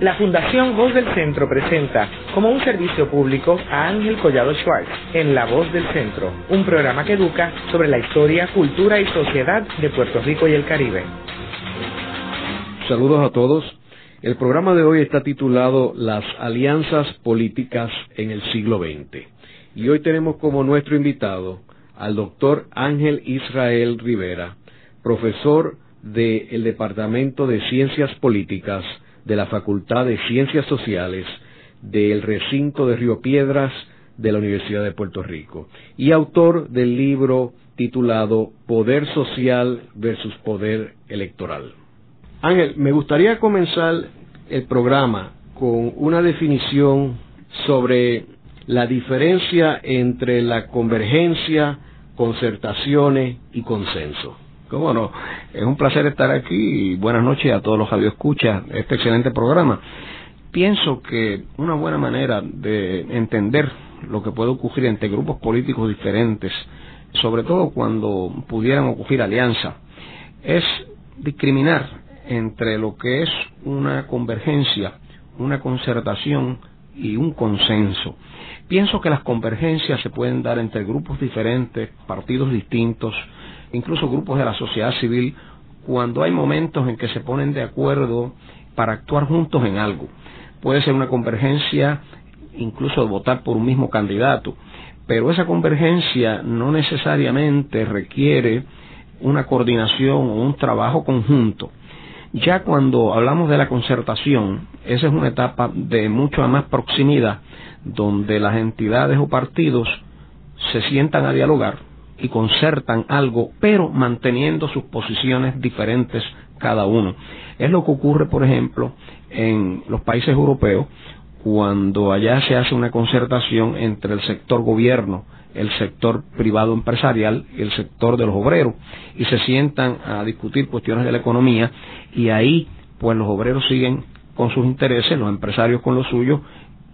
La Fundación Voz del Centro presenta como un servicio público a Ángel Collado Schwartz en La Voz del Centro, un programa que educa sobre la historia, cultura y sociedad de Puerto Rico y el Caribe. Saludos a todos. El programa de hoy está titulado Las alianzas políticas en el siglo XX. Y hoy tenemos como nuestro invitado al doctor Ángel Israel Rivera, profesor del Departamento de Ciencias Políticas de la Facultad de Ciencias Sociales del recinto de Río Piedras de la Universidad de Puerto Rico y autor del libro titulado Poder Social versus Poder Electoral. Ángel, me gustaría comenzar el programa con una definición sobre la diferencia entre la convergencia, concertaciones y consenso. Cómo no, es un placer estar aquí y buenas noches a todos los radioescuchas de este excelente programa. Pienso que una buena manera de entender lo que puede ocurrir entre grupos políticos diferentes, sobre todo cuando pudieran ocurrir alianzas, es discriminar entre lo que es una convergencia, una concertación y un consenso. Pienso que las convergencias se pueden dar entre grupos diferentes, partidos distintos, incluso grupos de la sociedad civil, cuando hay momentos en que se ponen de acuerdo para actuar juntos en algo. Puede ser una convergencia incluso de votar por un mismo candidato, pero esa convergencia no necesariamente requiere una coordinación o un trabajo conjunto. Ya cuando hablamos de la concertación, esa es una etapa de mucha más proximidad, donde las entidades o partidos se sientan a dialogar, y concertan algo, pero manteniendo sus posiciones diferentes cada uno. Es lo que ocurre, por ejemplo, en los países europeos, cuando allá se hace una concertación entre el sector gobierno, el sector privado empresarial y el sector de los obreros, y se sientan a discutir cuestiones de la economía, y ahí, pues los obreros siguen con sus intereses, los empresarios con los suyos,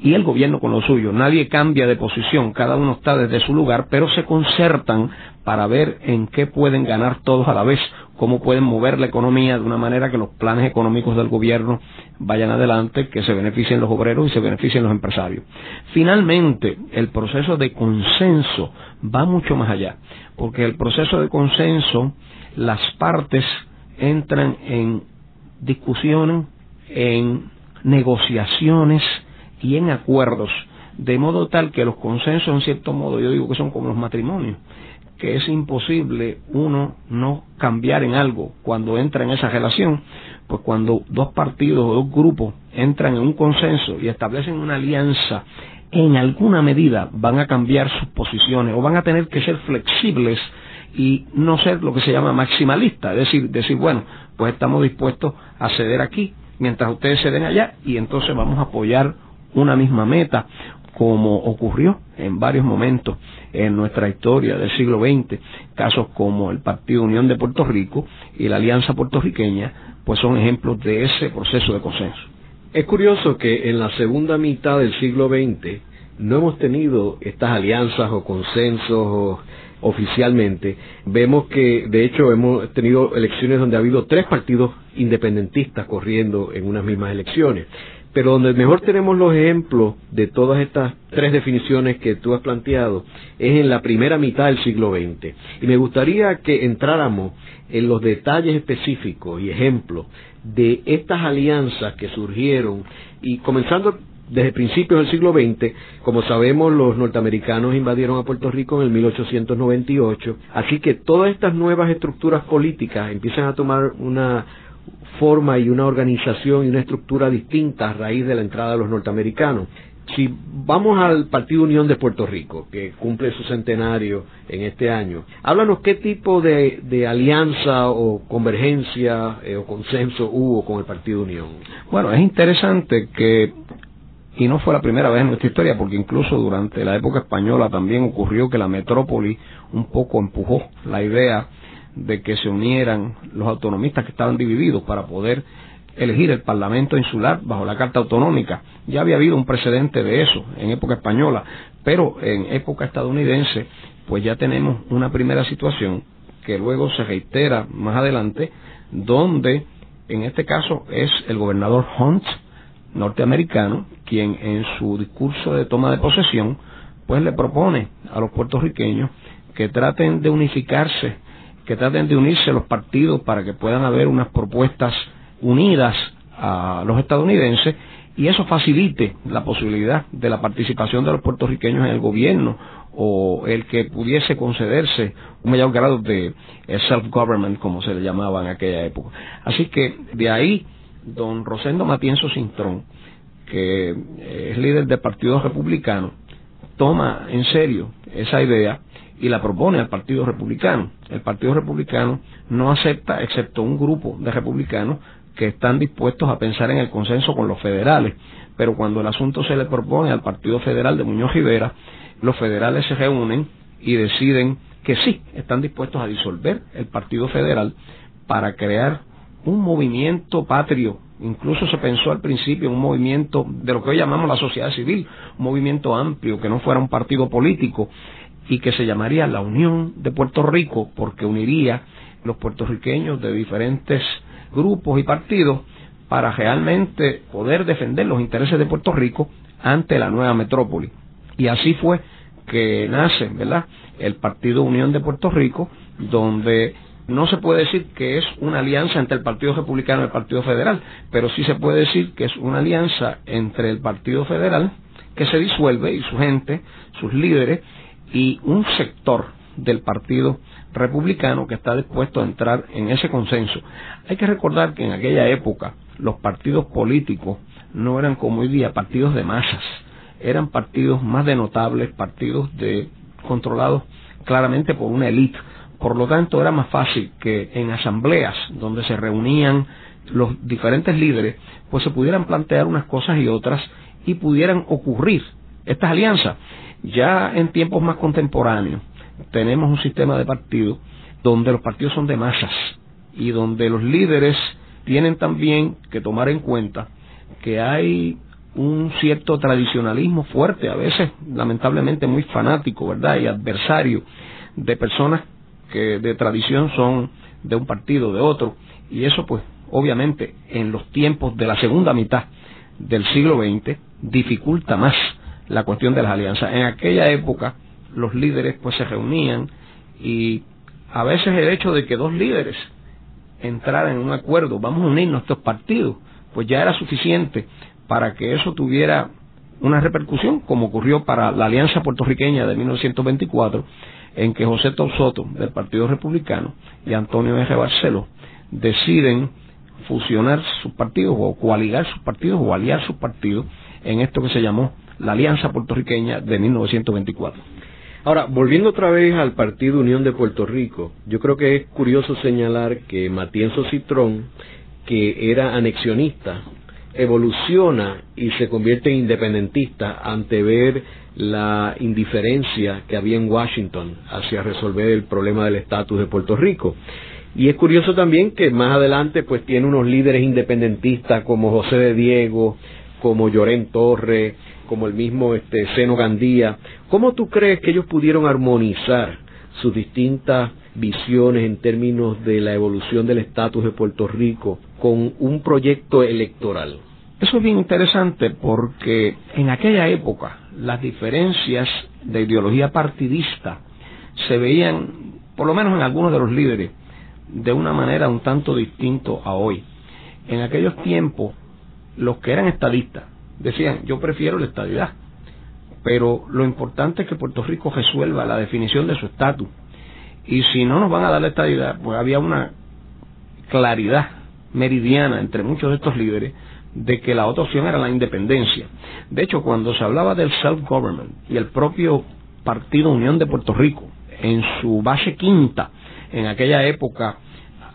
y el gobierno con lo suyo. Nadie cambia de posición, cada uno está desde su lugar, pero se concertan para ver en qué pueden ganar todos a la vez, cómo pueden mover la economía de una manera que los planes económicos del gobierno vayan adelante, que se beneficien los obreros y se beneficien los empresarios. Finalmente, el proceso de consenso va mucho más allá, porque el proceso de consenso, las partes entran en discusiones, en negociaciones, y en acuerdos, de modo tal que los consensos, en cierto modo, yo digo que son como los matrimonios, que es imposible uno no cambiar en algo cuando entra en esa relación, pues cuando dos partidos o dos grupos entran en un consenso y establecen una alianza, en alguna medida van a cambiar sus posiciones o van a tener que ser flexibles y no ser lo que se llama maximalista, es decir, decir, bueno, pues estamos dispuestos a ceder aquí mientras ustedes ceden allá y entonces vamos a apoyar una misma meta, como ocurrió en varios momentos en nuestra historia del siglo XX, casos como el Partido Unión de Puerto Rico y la Alianza Puertorriqueña, pues son ejemplos de ese proceso de consenso. Es curioso que en la segunda mitad del siglo XX no hemos tenido estas alianzas o consensos oficialmente. Vemos que, de hecho, hemos tenido elecciones donde ha habido tres partidos independentistas corriendo en unas mismas elecciones. Pero donde mejor tenemos los ejemplos de todas estas tres definiciones que tú has planteado es en la primera mitad del siglo XX. Y me gustaría que entráramos en los detalles específicos y ejemplos de estas alianzas que surgieron y comenzando desde principios del siglo XX, como sabemos, los norteamericanos invadieron a Puerto Rico en el 1898, así que todas estas nuevas estructuras políticas empiezan a tomar una forma y una organización y una estructura distinta a raíz de la entrada de los norteamericanos. Si vamos al Partido Unión de Puerto Rico, que cumple su centenario en este año, háblanos qué tipo de, alianza o convergencia eh, o consenso hubo con el Partido Unión. Bueno, es interesante que, y no fue la primera vez en nuestra historia, porque incluso durante la época española también ocurrió que la metrópoli un poco empujó la idea de que se unieran los autonomistas que estaban divididos para poder elegir el Parlamento insular bajo la Carta Autonómica. Ya había habido un precedente de eso en época española, pero en época estadounidense, pues ya tenemos una primera situación que luego se reitera más adelante, donde en este caso es el gobernador Hunt norteamericano, quien en su discurso de toma de posesión, pues le propone a los puertorriqueños que traten de unificarse, que traten de unirse los partidos para que puedan haber unas propuestas unidas a los estadounidenses y eso facilite la posibilidad de la participación de los puertorriqueños en el gobierno o el que pudiese concederse un mayor grado de self-government, como se le llamaba en aquella época. Así que de ahí, don Rosendo Matienzo Cintrón, que es líder del Partido Republicano, toma en serio esa idea y la propone al Partido Republicano. El Partido Republicano no acepta, excepto un grupo de republicanos que están dispuestos a pensar en el consenso con los federales. Pero cuando el asunto se le propone al Partido Federal de Muñoz Rivera, los federales se reúnen y deciden que sí, están dispuestos a disolver el Partido Federal para crear un movimiento patrio. Incluso se pensó al principio en un movimiento de lo que hoy llamamos la sociedad civil, un movimiento amplio, que no fuera un partido político y que se llamaría la Unión de Puerto Rico, porque uniría los puertorriqueños de diferentes grupos y partidos para realmente poder defender los intereses de Puerto Rico ante la nueva metrópoli. Y así fue que nace, ¿verdad? El Partido Unión de Puerto Rico, donde no se puede decir que es una alianza entre el Partido Republicano y el Partido Federal, pero sí se puede decir que es una alianza entre el Partido Federal, que se disuelve, y su gente, sus líderes, y un sector del Partido Republicano que está dispuesto a entrar en ese consenso. Hay que recordar que en aquella época los partidos políticos no eran como hoy día partidos de masas, eran partidos más de notables, partidos de controlados claramente por una élite. Por lo tanto, era más fácil que en asambleas donde se reunían los diferentes líderes, pues se pudieran plantear unas cosas y otras y pudieran ocurrir estas alianzas. Ya en tiempos más contemporáneos tenemos un sistema de partidos donde los partidos son de masas y donde los líderes tienen también que tomar en cuenta que hay un cierto tradicionalismo fuerte, a veces lamentablemente muy fanático, ¿verdad? Y adversario de personas que de tradición son de un partido, de otro, y eso pues obviamente en los tiempos de la segunda mitad del siglo XX dificulta más la cuestión de las alianzas. En aquella época los líderes pues se reunían y a veces el hecho de que dos líderes entraran en un acuerdo, vamos a unir nuestros partidos, pues ya era suficiente para que eso tuviera una repercusión, como ocurrió para la Alianza Puertorriqueña de 1924, en que José Soto del Partido Republicano y Antonio R. Barceló deciden fusionar sus partidos o coaligar sus partidos o aliar sus partidos en esto que se llamó la Alianza Puertorriqueña de 1924. Ahora, volviendo otra vez al Partido Unión de Puerto Rico, yo creo que es curioso señalar que Matienzo Citrón, que era anexionista, evoluciona y se convierte en independentista ante ver la indiferencia que había en Washington hacia resolver el problema del estatus de Puerto Rico. Y es curioso también que más adelante pues tiene unos líderes independentistas como José de Diego, como Llorén Torre, como el mismo este Seno Gandía. ¿Cómo tú crees que ellos pudieron armonizar sus distintas visiones en términos de la evolución del estatus de Puerto Rico con un proyecto electoral. Eso es bien interesante porque en aquella época las diferencias de ideología partidista se veían, por lo menos en algunos de los líderes, de una manera un tanto distinto a hoy. En aquellos tiempos, los que eran estadistas decían, yo prefiero la estadidad, pero lo importante es que Puerto Rico resuelva la definición de su estatus y si no nos van a dar la estabilidad, pues había una claridad meridiana entre muchos de estos líderes de que la otra opción era la independencia. De hecho, cuando se hablaba del self-government y el propio Partido Unión de Puerto Rico, en su base quinta, en aquella época,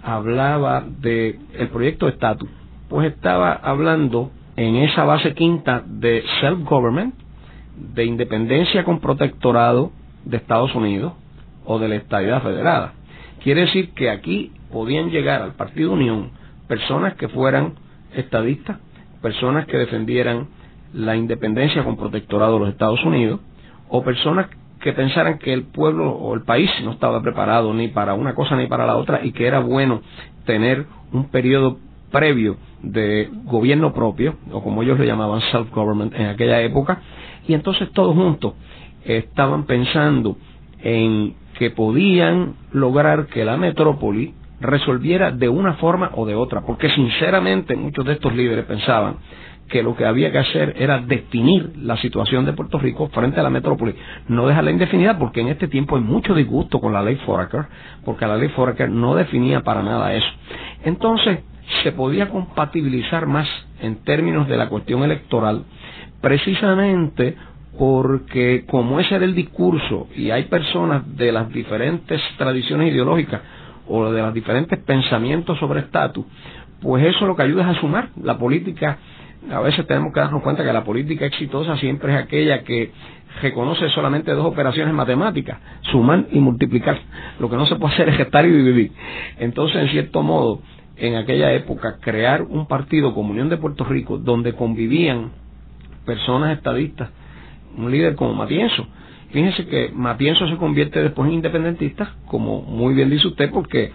hablaba del el proyecto de estatus, pues estaba hablando en esa base quinta de self-government, de independencia con protectorado de Estados Unidos, o de la estadidad federada. Quiere decir que aquí podían llegar al Partido Unión personas que fueran estadistas, personas que defendieran la independencia con protectorado de los Estados Unidos, o personas que pensaran que el pueblo o el país no estaba preparado ni para una cosa ni para la otra y que era bueno tener un periodo previo de gobierno propio, o como ellos le llamaban self-government en aquella época, y entonces todos juntos estaban pensando en que podían lograr que la metrópoli resolviera de una forma o de otra, porque sinceramente muchos de estos líderes pensaban que lo que había que hacer era definir la situación de Puerto Rico frente a la metrópoli, no dejarla indefinida porque en este tiempo hay mucho disgusto con la ley Foraker, porque la ley Foraker no definía para nada eso. Entonces, se podía compatibilizar más en términos de la cuestión electoral, precisamente porque como ese era el discurso y hay personas de las diferentes tradiciones ideológicas o de los diferentes pensamientos sobre estatus, pues eso lo que ayuda es a sumar. La política, a veces tenemos que darnos cuenta que la política exitosa siempre es aquella que reconoce solamente dos operaciones matemáticas, sumar y multiplicar. Lo que no se puede hacer es gestar y dividir. Entonces, en cierto modo, en aquella época, crear un partido como Unión de Puerto Rico, donde convivían personas estadistas, un líder como Matienzo, Fíjense que Matienzo se convierte después en independentista, como muy bien dice usted, porque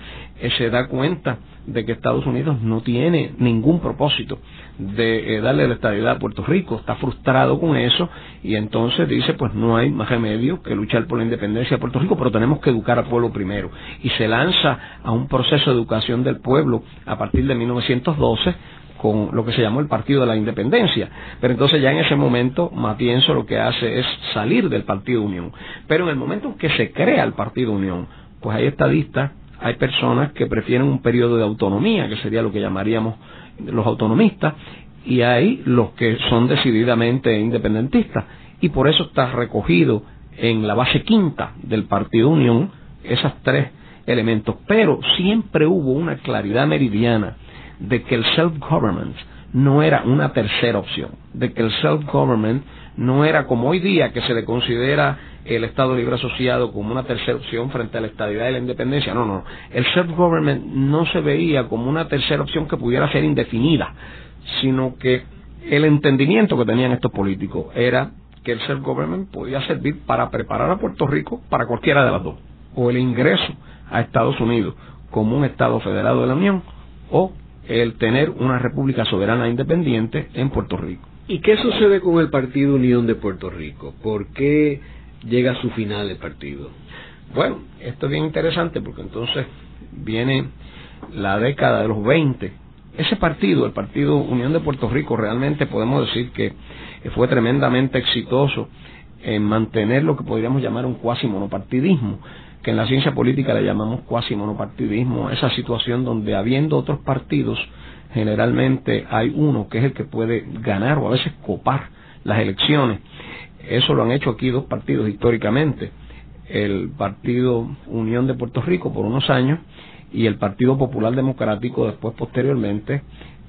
se da cuenta de que Estados Unidos no tiene ningún propósito de eh, darle la estabilidad a Puerto Rico, está frustrado con eso y entonces dice pues no hay más remedio que luchar por la independencia de Puerto Rico, pero tenemos que educar al pueblo primero y se lanza a un proceso de educación del pueblo a partir de 1912 con lo que se llamó el Partido de la Independencia. Pero entonces ya en ese momento Matienzo lo que hace es salir del Partido Unión. Pero en el momento en que se crea el Partido Unión, pues hay estadistas, hay personas que prefieren un periodo de autonomía, que sería lo que llamaríamos los autonomistas, y hay los que son decididamente independentistas. Y por eso está recogido en la base quinta del Partido Unión esas tres elementos. Pero siempre hubo una claridad meridiana de que el self-government no era una tercera opción, de que el self-government no era como hoy día que se le considera el Estado Libre Asociado como una tercera opción frente a la estabilidad y la independencia. No, no. El self-government no se veía como una tercera opción que pudiera ser indefinida, sino que el entendimiento que tenían estos políticos era que el self-government podía servir para preparar a Puerto Rico para cualquiera de las dos, o el ingreso a Estados Unidos como un Estado federado de la Unión, o el tener una república soberana independiente en Puerto Rico. ¿Y qué sucede con el Partido Unión de Puerto Rico? ¿Por qué llega a su final el partido? Bueno, esto es bien interesante porque entonces viene la década de los 20. Ese partido, el Partido Unión de Puerto Rico, realmente podemos decir que fue tremendamente exitoso en mantener lo que podríamos llamar un cuasi monopartidismo que en la ciencia política le llamamos cuasi monopartidismo, esa situación donde habiendo otros partidos, generalmente hay uno que es el que puede ganar o a veces copar las elecciones. Eso lo han hecho aquí dos partidos históricamente, el Partido Unión de Puerto Rico por unos años y el Partido Popular Democrático después posteriormente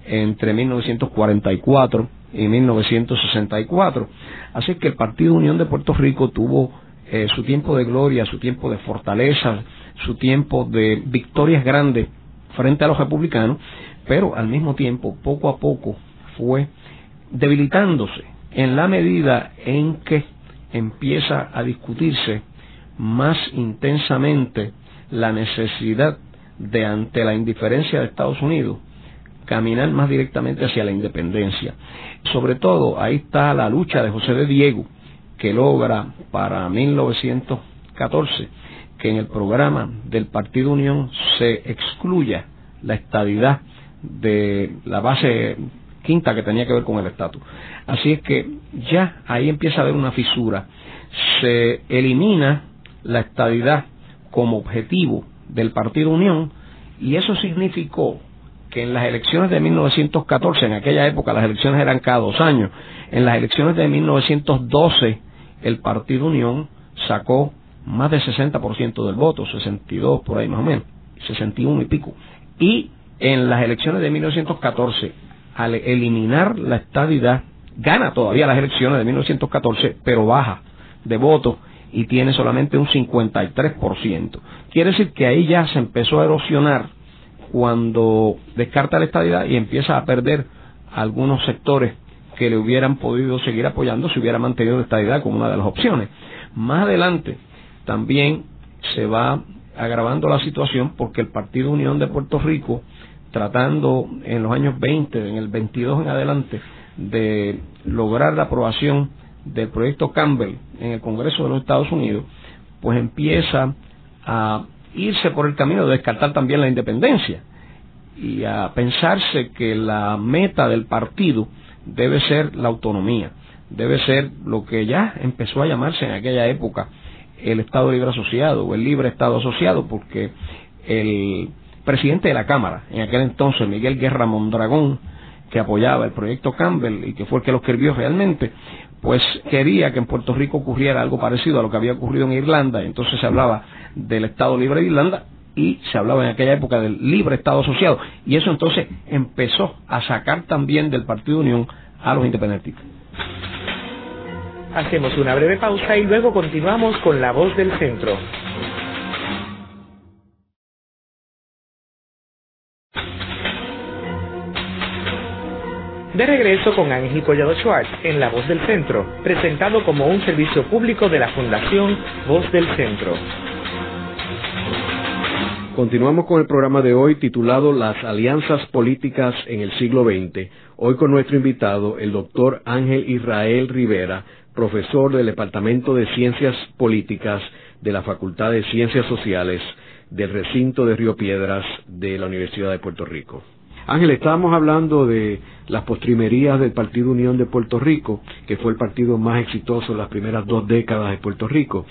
entre 1944 y 1964. Así que el Partido Unión de Puerto Rico tuvo eh, su tiempo de gloria, su tiempo de fortaleza, su tiempo de victorias grandes frente a los republicanos, pero al mismo tiempo, poco a poco, fue debilitándose en la medida en que empieza a discutirse más intensamente la necesidad de, ante la indiferencia de Estados Unidos, caminar más directamente hacia la independencia. Sobre todo, ahí está la lucha de José de Diego, que logra para 1914 que en el programa del Partido Unión se excluya la estadidad de la base quinta que tenía que ver con el estatus. Así es que ya ahí empieza a haber una fisura. Se elimina la estadidad como objetivo del Partido Unión y eso significó que en las elecciones de 1914, en aquella época las elecciones eran cada dos años, en las elecciones de 1912 el Partido Unión sacó más del 60% del voto, 62 por ahí más o menos, 61 y pico. Y en las elecciones de 1914, al eliminar la estadidad, gana todavía las elecciones de 1914, pero baja de voto y tiene solamente un 53%. Quiere decir que ahí ya se empezó a erosionar cuando descarta la estadidad y empieza a perder algunos sectores que le hubieran podido seguir apoyando si hubiera mantenido la estadidad como una de las opciones. Más adelante también se va agravando la situación porque el Partido Unión de Puerto Rico tratando en los años 20, en el 22 en adelante, de lograr la aprobación del proyecto Campbell en el Congreso de los Estados Unidos, pues empieza a irse por el camino de descartar también la independencia y a pensarse que la meta del partido debe ser la autonomía, debe ser lo que ya empezó a llamarse en aquella época el Estado Libre Asociado o el Libre Estado Asociado, porque el presidente de la Cámara, en aquel entonces, Miguel Guerra Mondragón, que apoyaba el proyecto Campbell y que fue el que lo escribió realmente, pues quería que en Puerto Rico ocurriera algo parecido a lo que había ocurrido en Irlanda, entonces se hablaba del Estado Libre de Irlanda y se hablaba en aquella época del libre Estado asociado y eso entonces empezó a sacar también del Partido Unión a los independentistas. Hacemos una breve pausa y luego continuamos con la voz del centro. De regreso con Ángel Collado Schwartz en La Voz del Centro, presentado como un servicio público de la Fundación Voz del Centro. Continuamos con el programa de hoy titulado Las alianzas políticas en el siglo XX. Hoy con nuestro invitado, el doctor Ángel Israel Rivera, profesor del Departamento de Ciencias Políticas de la Facultad de Ciencias Sociales del recinto de Río Piedras de la Universidad de Puerto Rico. Ángel, estábamos hablando de las postrimerías del Partido Unión de Puerto Rico, que fue el partido más exitoso en las primeras dos décadas de Puerto Rico.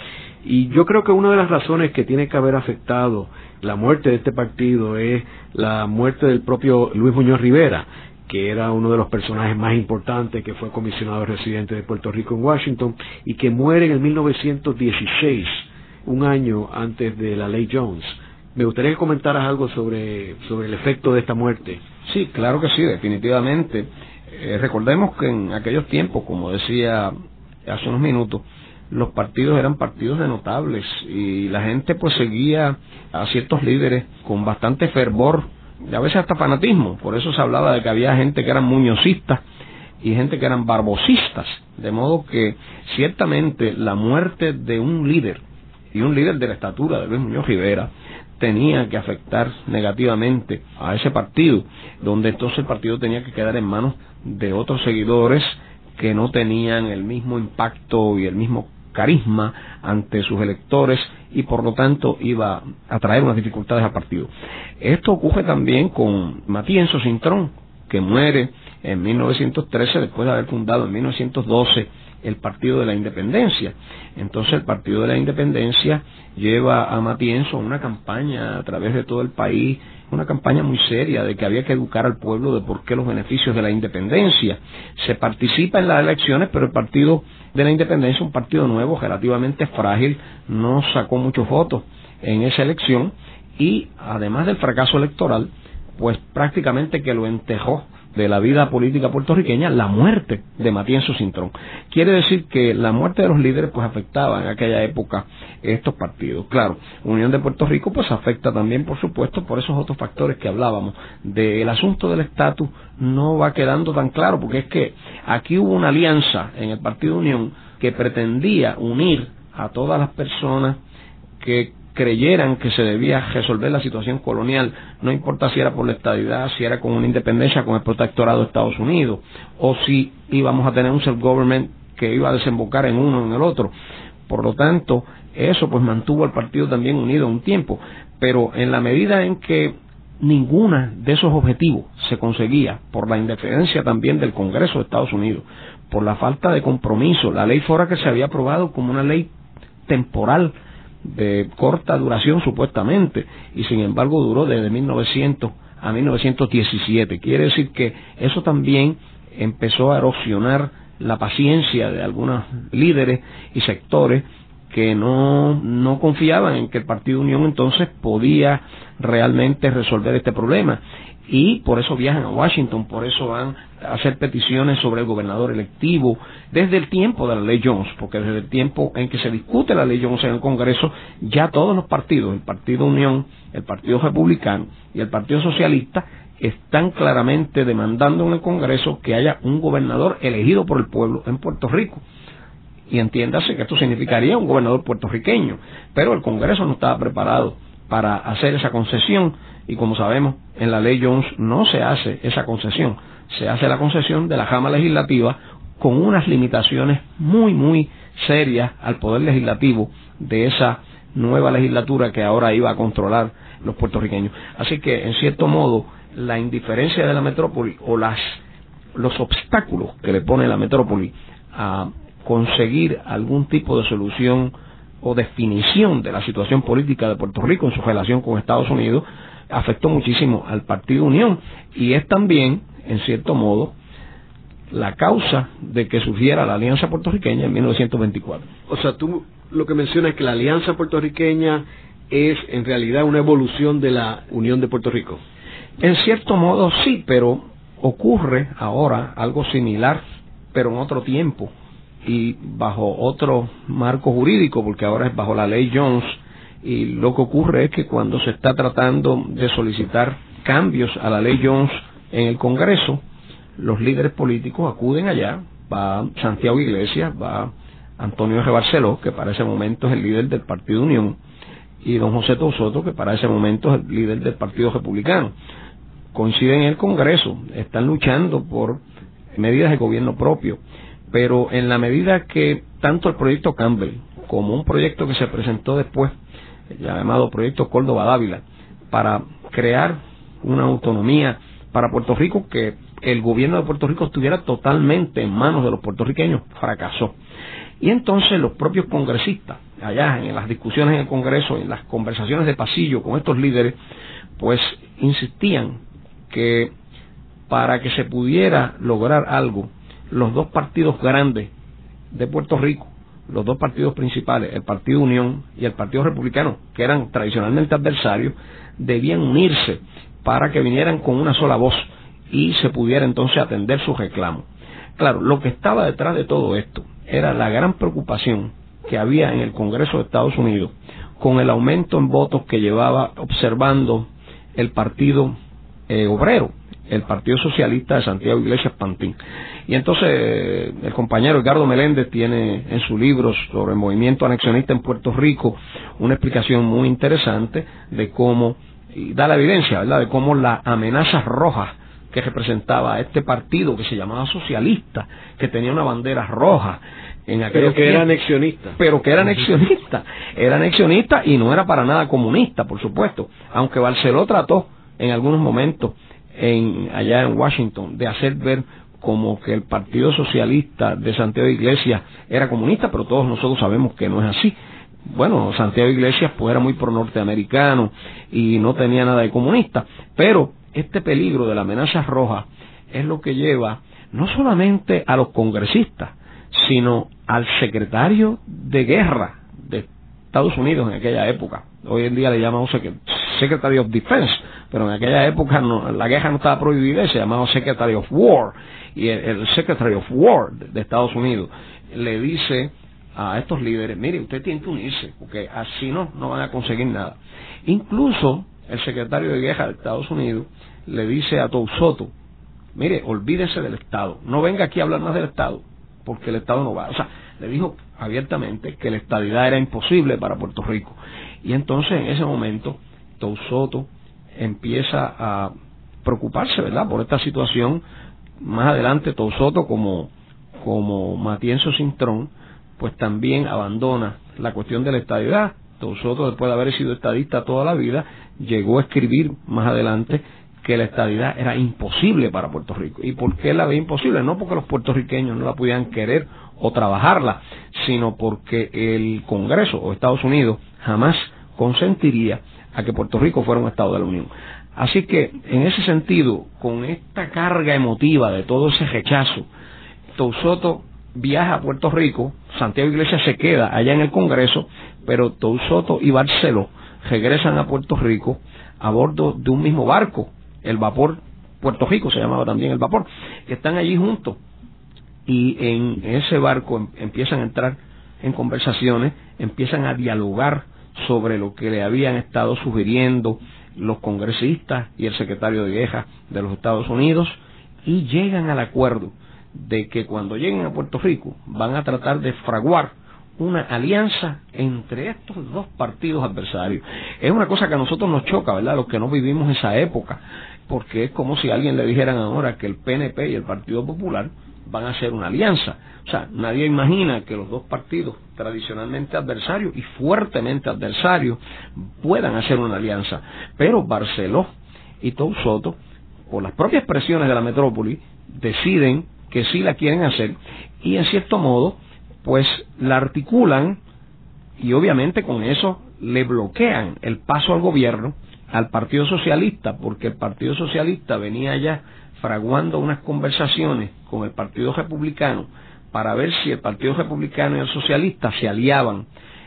Y yo creo que una de las razones que tiene que haber afectado la muerte de este partido es la muerte del propio Luis Muñoz Rivera, que era uno de los personajes más importantes, que fue comisionado residente de Puerto Rico en Washington, y que muere en el 1916, un año antes de la ley Jones. Me gustaría que comentaras algo sobre, sobre el efecto de esta muerte. Sí, claro que sí, definitivamente. Eh, recordemos que en aquellos tiempos, como decía hace unos minutos, los partidos eran partidos de notables y la gente pues seguía a ciertos líderes con bastante fervor y a veces hasta fanatismo. Por eso se hablaba de que había gente que eran muñozistas y gente que eran barbosistas. De modo que ciertamente la muerte de un líder y un líder de la estatura de Luis Muñoz Rivera tenía que afectar negativamente a ese partido, donde entonces el partido tenía que quedar en manos de otros seguidores que no tenían el mismo impacto y el mismo carisma ante sus electores y por lo tanto iba a traer unas dificultades al partido. Esto ocurre también con Matías Cintrón, que muere en 1913 después de haber fundado en 1912 el Partido de la Independencia. Entonces el Partido de la Independencia lleva a Matienzo una campaña a través de todo el país, una campaña muy seria de que había que educar al pueblo de por qué los beneficios de la independencia. Se participa en las elecciones, pero el Partido de la Independencia, un partido nuevo, relativamente frágil, no sacó muchos votos en esa elección y además del fracaso electoral, pues prácticamente que lo entejó de la vida política puertorriqueña la muerte de Matías Cintrón. Quiere decir que la muerte de los líderes pues afectaba en aquella época estos partidos. Claro, Unión de Puerto Rico pues afecta también por supuesto por esos otros factores que hablábamos. Del asunto del estatus no va quedando tan claro porque es que aquí hubo una alianza en el Partido Unión que pretendía unir a todas las personas que creyeran que se debía resolver la situación colonial, no importa si era por la estadidad, si era con una independencia con el protectorado de Estados Unidos, o si íbamos a tener un self-government que iba a desembocar en uno o en el otro. Por lo tanto, eso pues mantuvo al partido también unido un tiempo, pero en la medida en que ninguna de esos objetivos se conseguía por la independencia también del Congreso de Estados Unidos, por la falta de compromiso, la ley fora que se había aprobado como una ley temporal de corta duración supuestamente y sin embargo duró desde 1900 a 1917. Quiere decir que eso también empezó a erosionar la paciencia de algunos líderes y sectores que no, no confiaban en que el Partido Unión entonces podía realmente resolver este problema y por eso viajan a Washington, por eso van hacer peticiones sobre el gobernador electivo desde el tiempo de la ley Jones, porque desde el tiempo en que se discute la ley Jones en el Congreso, ya todos los partidos, el Partido Unión, el Partido Republicano y el Partido Socialista, están claramente demandando en el Congreso que haya un gobernador elegido por el pueblo en Puerto Rico. Y entiéndase que esto significaría un gobernador puertorriqueño, pero el Congreso no estaba preparado para hacer esa concesión y como sabemos en la ley Jones no se hace esa concesión, se hace la concesión de la Cámara Legislativa con unas limitaciones muy, muy serias al poder legislativo de esa nueva legislatura que ahora iba a controlar los puertorriqueños. Así que, en cierto modo, la indiferencia de la metrópoli o las, los obstáculos que le pone la metrópoli a conseguir algún tipo de solución o definición de la situación política de Puerto Rico en su relación con Estados Unidos afectó muchísimo al Partido Unión y es también, en cierto modo, la causa de que surgiera la Alianza Puertorriqueña en 1924. O sea, tú lo que mencionas es que la Alianza Puertorriqueña es en realidad una evolución de la Unión de Puerto Rico. En cierto modo sí, pero ocurre ahora algo similar, pero en otro tiempo y bajo otro marco jurídico, porque ahora es bajo la ley Jones, y lo que ocurre es que cuando se está tratando de solicitar cambios a la ley Jones en el Congreso, los líderes políticos acuden allá, va Santiago Iglesias, va Antonio R. Barceló, que para ese momento es el líder del Partido Unión, y don José Tosoto, que para ese momento es el líder del Partido Republicano. Coinciden en el Congreso, están luchando por medidas de gobierno propio, pero en la medida que tanto el proyecto Campbell como un proyecto que se presentó después, llamado Proyecto Córdoba Dávila, para crear una autonomía para Puerto Rico que el gobierno de Puerto Rico estuviera totalmente en manos de los puertorriqueños, fracasó. Y entonces los propios congresistas, allá en las discusiones en el Congreso, en las conversaciones de pasillo con estos líderes, pues insistían que para que se pudiera lograr algo, los dos partidos grandes de Puerto Rico, los dos partidos principales, el Partido Unión y el Partido Republicano, que eran tradicionalmente adversarios, debían unirse para que vinieran con una sola voz y se pudiera entonces atender sus reclamos. Claro, lo que estaba detrás de todo esto era la gran preocupación que había en el Congreso de Estados Unidos con el aumento en votos que llevaba observando el Partido eh, Obrero, el Partido Socialista de Santiago Iglesias Pantín. Y entonces el compañero Edgardo Meléndez tiene en su libro sobre el movimiento anexionista en Puerto Rico una explicación muy interesante de cómo, y da la evidencia, ¿verdad?, de cómo las amenazas rojas que representaba este partido que se llamaba socialista, que tenía una bandera roja, en pero que era anexionista. Pero que era anexionista. Era anexionista y no era para nada comunista, por supuesto. Aunque Barceló trató en algunos momentos en, allá en Washington de hacer ver como que el Partido Socialista de Santiago Iglesias era comunista, pero todos nosotros sabemos que no es así. Bueno, Santiago Iglesias pues era muy pro norteamericano y no tenía nada de comunista, pero este peligro de la amenaza roja es lo que lleva no solamente a los congresistas, sino al secretario de guerra de Estados Unidos en aquella época. Hoy en día le llamamos Secretary of Defense, pero en aquella época la guerra no estaba prohibida y se llamaba Secretary of War. Y el, Secretary of War de, Estados Unidos le dice a estos líderes, mire, usted tiene que unirse, porque así no, no van a conseguir nada. Incluso el secretario de guerra de Estados Unidos le dice a Tousoto, mire, olvídese del Estado, no venga aquí a hablar más del Estado, porque el Estado no va. O sea, le dijo abiertamente que la estabilidad era imposible para Puerto Rico. Y entonces en ese momento Tousoto empieza a preocuparse, ¿verdad?, por esta situación. Más adelante Tousoto como, como Matienzo Cintrón, pues también abandona la cuestión de la estabilidad. Tousoto, después de haber sido estadista toda la vida, llegó a escribir más adelante que la estabilidad era imposible para Puerto Rico. ¿Y por qué la ve imposible? No porque los puertorriqueños no la pudieran querer o trabajarla, sino porque el Congreso o Estados Unidos jamás consentiría a que Puerto Rico fuera un Estado de la Unión. Así que, en ese sentido, con esta carga emotiva de todo ese rechazo, Tousoto viaja a Puerto Rico, Santiago Iglesias se queda allá en el Congreso, pero Tousoto y Barceló regresan a Puerto Rico a bordo de un mismo barco, el vapor Puerto Rico se llamaba también el vapor, que están allí juntos. Y en ese barco em, empiezan a entrar en conversaciones, empiezan a dialogar sobre lo que le habían estado sugiriendo los congresistas y el secretario de Guerra de los Estados Unidos y llegan al acuerdo de que cuando lleguen a Puerto Rico van a tratar de fraguar una alianza entre estos dos partidos adversarios. Es una cosa que a nosotros nos choca, ¿verdad? Los que no vivimos esa época, porque es como si alguien le dijeran ahora que el PNP y el Partido Popular van a hacer una alianza. O sea, nadie imagina que los dos partidos tradicionalmente adversarios y fuertemente adversarios puedan hacer una alianza. Pero Barceló y Soto, por las propias presiones de la metrópoli, deciden que sí la quieren hacer y en cierto modo pues la articulan y obviamente con eso le bloquean el paso al gobierno al Partido Socialista, porque el Partido Socialista venía ya fraguando unas conversaciones con el Partido Republicano para ver si el Partido Republicano y el Socialista se aliaban,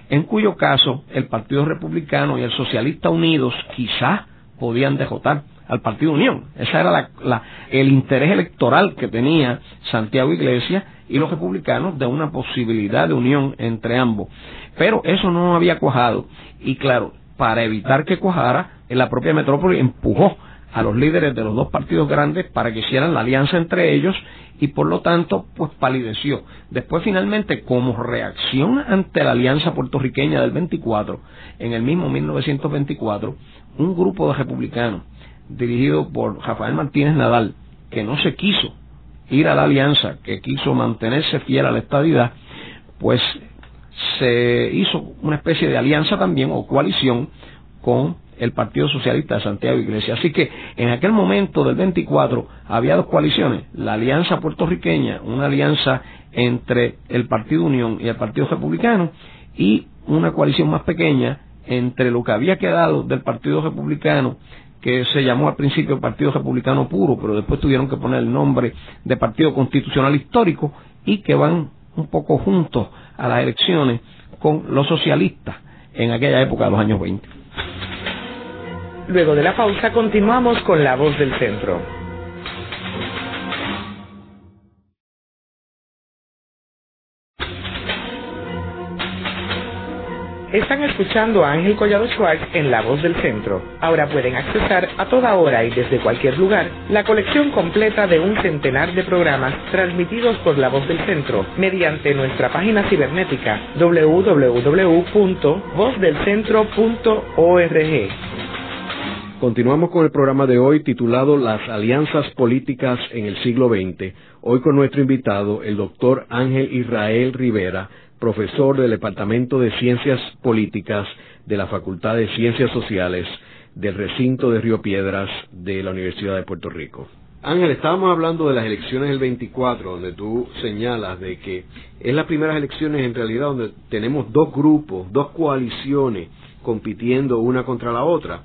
en cuyo caso el Partido Republicano y el Socialista unidos quizás podían dejotar al Partido Unión. Ese era el interés electoral que tenía Santiago Iglesias y los republicanos de una posibilidad de unión entre ambos. Pero eso no había cuajado y claro, para evitar que cuajara, en la propia metrópoli empujó a los líderes de los dos partidos grandes para que hicieran la alianza entre ellos y por lo tanto pues palideció. Después finalmente como reacción ante la alianza puertorriqueña del 24, en el mismo 1924, un grupo de republicanos dirigido por Rafael Martínez Nadal, que no se quiso ir a la alianza, que quiso mantenerse fiel a la estadidad, pues se hizo una especie de alianza también o coalición con el Partido Socialista de Santiago Iglesia. Así que en aquel momento del 24 había dos coaliciones, la alianza puertorriqueña, una alianza entre el Partido Unión y el Partido Republicano, y una coalición más pequeña entre lo que había quedado del Partido Republicano que se llamó al principio Partido Republicano Puro, pero después tuvieron que poner el nombre de Partido Constitucional Histórico y que van un poco juntos a las elecciones con los socialistas en aquella época de los años 20. Luego de la pausa continuamos con la voz del centro. Están escuchando a Ángel Collado Schwartz en La Voz del Centro. Ahora pueden accesar a toda hora y desde cualquier lugar la colección completa de un centenar de programas transmitidos por La Voz del Centro mediante nuestra página cibernética www.vozdelcentro.org. Continuamos con el programa de hoy titulado Las alianzas políticas en el siglo XX. Hoy con nuestro invitado, el doctor Ángel Israel Rivera, profesor del Departamento de Ciencias Políticas de la Facultad de Ciencias Sociales del recinto de Río Piedras de la Universidad de Puerto Rico. Ángel, estábamos hablando de las elecciones del 24, donde tú señalas de que es las primeras elecciones en realidad donde tenemos dos grupos, dos coaliciones compitiendo una contra la otra.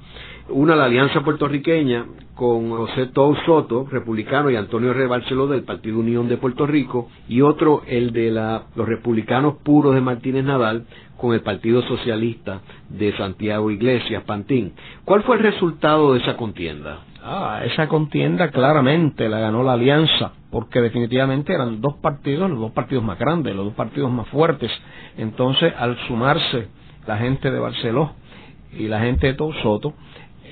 Una, la Alianza Puertorriqueña, con José Tou Soto, republicano, y Antonio R. Barceló del Partido Unión de Puerto Rico, y otro, el de los republicanos puros de Martínez Nadal, con el Partido Socialista de Santiago Iglesias, Pantín. ¿Cuál fue el resultado de esa contienda? Ah, esa contienda claramente la ganó la alianza, porque definitivamente eran dos partidos, los dos partidos más grandes, los dos partidos más fuertes. Entonces, al sumarse la gente de Barceló y la gente de Tou Soto,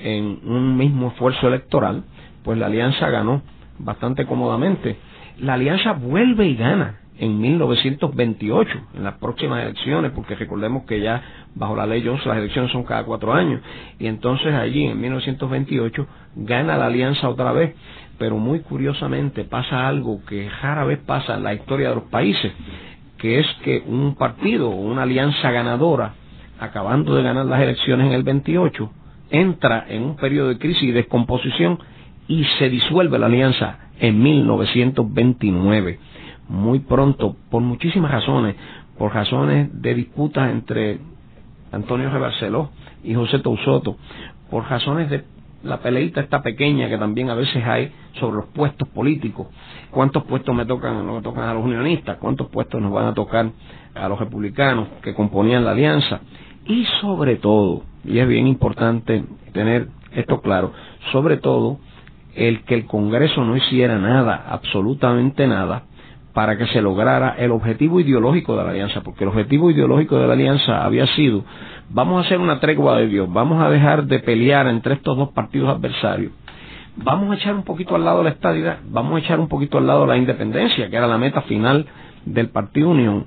en un mismo esfuerzo electoral, pues la alianza ganó bastante cómodamente. La alianza vuelve y gana en 1928, en las próximas elecciones, porque recordemos que ya bajo la ley Jones las elecciones son cada cuatro años, y entonces allí en 1928 gana la alianza otra vez, pero muy curiosamente pasa algo que rara vez pasa en la historia de los países, que es que un partido o una alianza ganadora, acabando de ganar las elecciones en el 28, entra en un periodo de crisis y descomposición y se disuelve la alianza en 1929. Muy pronto, por muchísimas razones, por razones de disputas entre Antonio Rebarceló y José Tousoto, por razones de la peleita esta pequeña que también a veces hay sobre los puestos políticos. ¿Cuántos puestos me tocan, me tocan a los unionistas? ¿Cuántos puestos nos van a tocar a los republicanos que componían la alianza? Y sobre todo, y es bien importante tener esto claro, sobre todo el que el Congreso no hiciera nada, absolutamente nada, para que se lograra el objetivo ideológico de la alianza, porque el objetivo ideológico de la alianza había sido, vamos a hacer una tregua de Dios, vamos a dejar de pelear entre estos dos partidos adversarios, vamos a echar un poquito al lado la estadidad, vamos a echar un poquito al lado la independencia, que era la meta final del Partido Unión,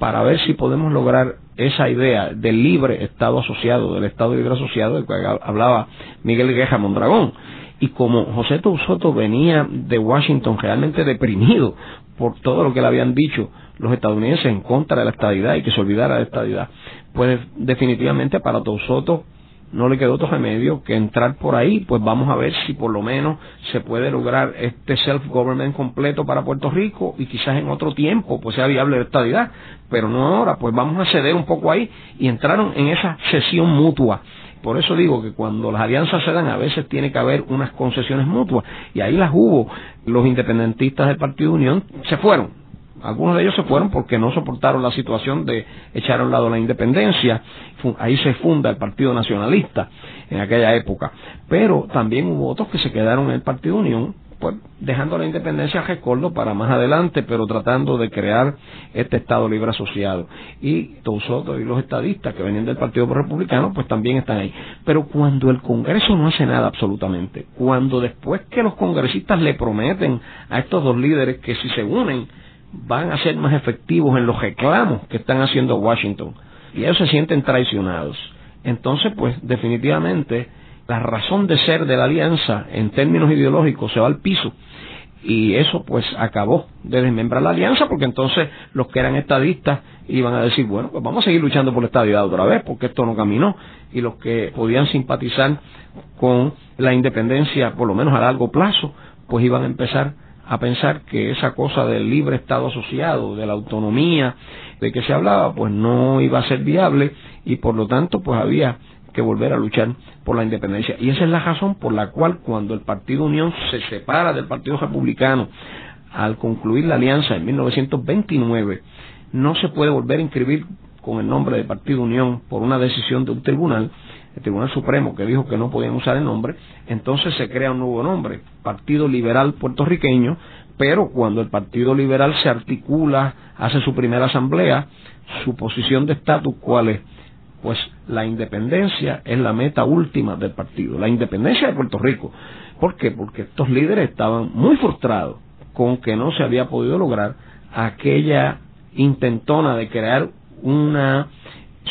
para ver si podemos lograr esa idea del libre Estado asociado, del Estado libre asociado, del que hablaba Miguel Gueja Mondragón. Y como José Tousoto venía de Washington realmente deprimido por todo lo que le habían dicho los estadounidenses en contra de la estadidad y que se olvidara de la estadidad, pues definitivamente para Tousoto no le quedó otro remedio que entrar por ahí, pues vamos a ver si por lo menos se puede lograr este self-government completo para Puerto Rico y quizás en otro tiempo pues sea viable la estadidad, pero no ahora, pues vamos a ceder un poco ahí y entraron en esa sesión mutua. Por eso digo que cuando las alianzas se dan a veces tiene que haber unas concesiones mutuas y ahí las hubo. Los independentistas del Partido Unión se fueron, algunos de ellos se fueron porque no soportaron la situación de echar a un lado la independencia. Ahí se funda el Partido Nacionalista en aquella época. Pero también hubo otros que se quedaron en el Partido Unión, pues dejando la independencia a recuerdo para más adelante, pero tratando de crear este Estado libre asociado. Y nosotros y los estadistas que venían del Partido Republicano, pues también están ahí. Pero cuando el Congreso no hace nada absolutamente, cuando después que los congresistas le prometen a estos dos líderes que si se unen, van a ser más efectivos en los reclamos que están haciendo Washington. Y ellos se sienten traicionados. Entonces, pues definitivamente la razón de ser de la alianza en términos ideológicos se va al piso. Y eso pues acabó de desmembrar la alianza porque entonces los que eran estadistas iban a decir bueno pues vamos a seguir luchando por la estadidad otra vez porque esto no caminó y los que podían simpatizar con la independencia por lo menos a largo plazo pues iban a empezar a pensar que esa cosa del libre Estado asociado, de la autonomía de que se hablaba, pues no iba a ser viable y por lo tanto pues había que volver a luchar por la independencia. Y esa es la razón por la cual cuando el Partido Unión se separa del Partido Republicano al concluir la alianza en 1929, no se puede volver a inscribir con el nombre de Partido Unión por una decisión de un tribunal, el Tribunal Supremo que dijo que no podían usar el nombre, entonces se crea un nuevo nombre, Partido Liberal Puertorriqueño, pero cuando el Partido Liberal se articula, hace su primera asamblea, su posición de estatus, ¿cuál es? Pues la independencia es la meta última del partido, la independencia de Puerto Rico. ¿Por qué? Porque estos líderes estaban muy frustrados con que no se había podido lograr aquella intentona de crear una